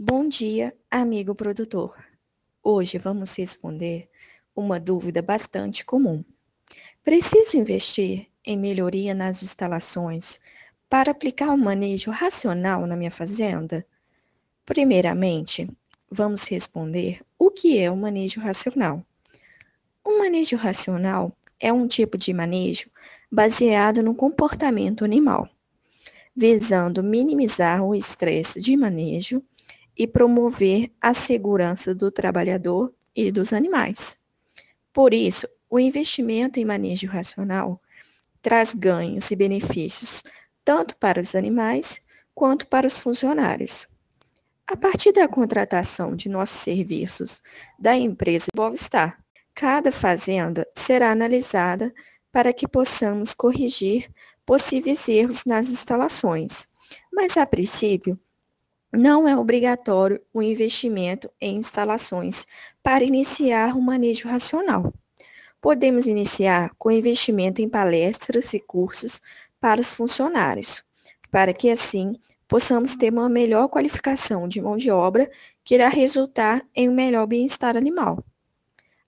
Bom dia, amigo produtor. Hoje vamos responder uma dúvida bastante comum. Preciso investir em melhoria nas instalações para aplicar um manejo racional na minha fazenda? Primeiramente, vamos responder o que é o manejo racional. O manejo racional é um tipo de manejo baseado no comportamento animal, visando minimizar o estresse de manejo e promover a segurança do trabalhador e dos animais. Por isso, o investimento em manejo racional traz ganhos e benefícios tanto para os animais quanto para os funcionários. A partir da contratação de nossos serviços da empresa Bovestar, cada fazenda será analisada para que possamos corrigir possíveis erros nas instalações. Mas, a princípio, não é obrigatório o investimento em instalações para iniciar o manejo racional. Podemos iniciar com investimento em palestras e cursos para os funcionários, para que assim possamos ter uma melhor qualificação de mão de obra que irá resultar em um melhor bem-estar animal.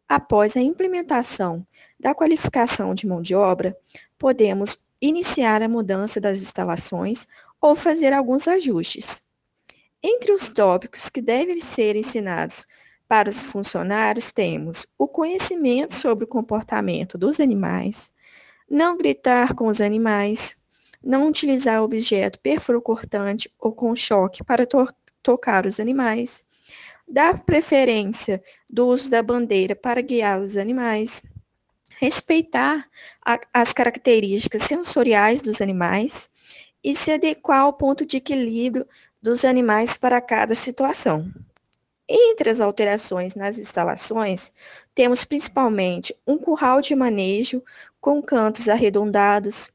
Após a implementação da qualificação de mão de obra, podemos iniciar a mudança das instalações ou fazer alguns ajustes. Entre os tópicos que devem ser ensinados para os funcionários, temos o conhecimento sobre o comportamento dos animais, não gritar com os animais, não utilizar objeto perfurocortante ou com choque para to tocar os animais, dar preferência do uso da bandeira para guiar os animais, respeitar as características sensoriais dos animais e se adequar ao ponto de equilíbrio dos animais para cada situação. Entre as alterações nas instalações, temos principalmente um curral de manejo com cantos arredondados,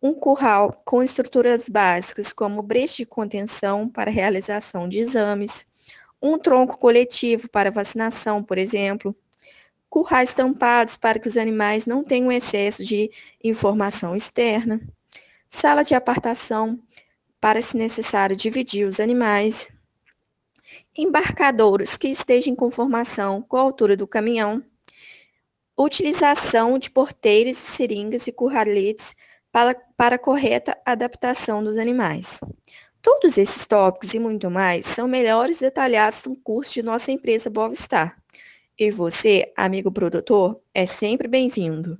um curral com estruturas básicas como brecha de contenção para realização de exames, um tronco coletivo para vacinação, por exemplo, currais tampados para que os animais não tenham excesso de informação externa, sala de apartação para, se necessário, dividir os animais, embarcadouros que estejam em conformação com a altura do caminhão, utilização de porteiras, seringas e curraletes para, para correta adaptação dos animais. Todos esses tópicos e muito mais são melhores detalhados no curso de nossa empresa Bovestar. E você, amigo produtor, é sempre bem-vindo.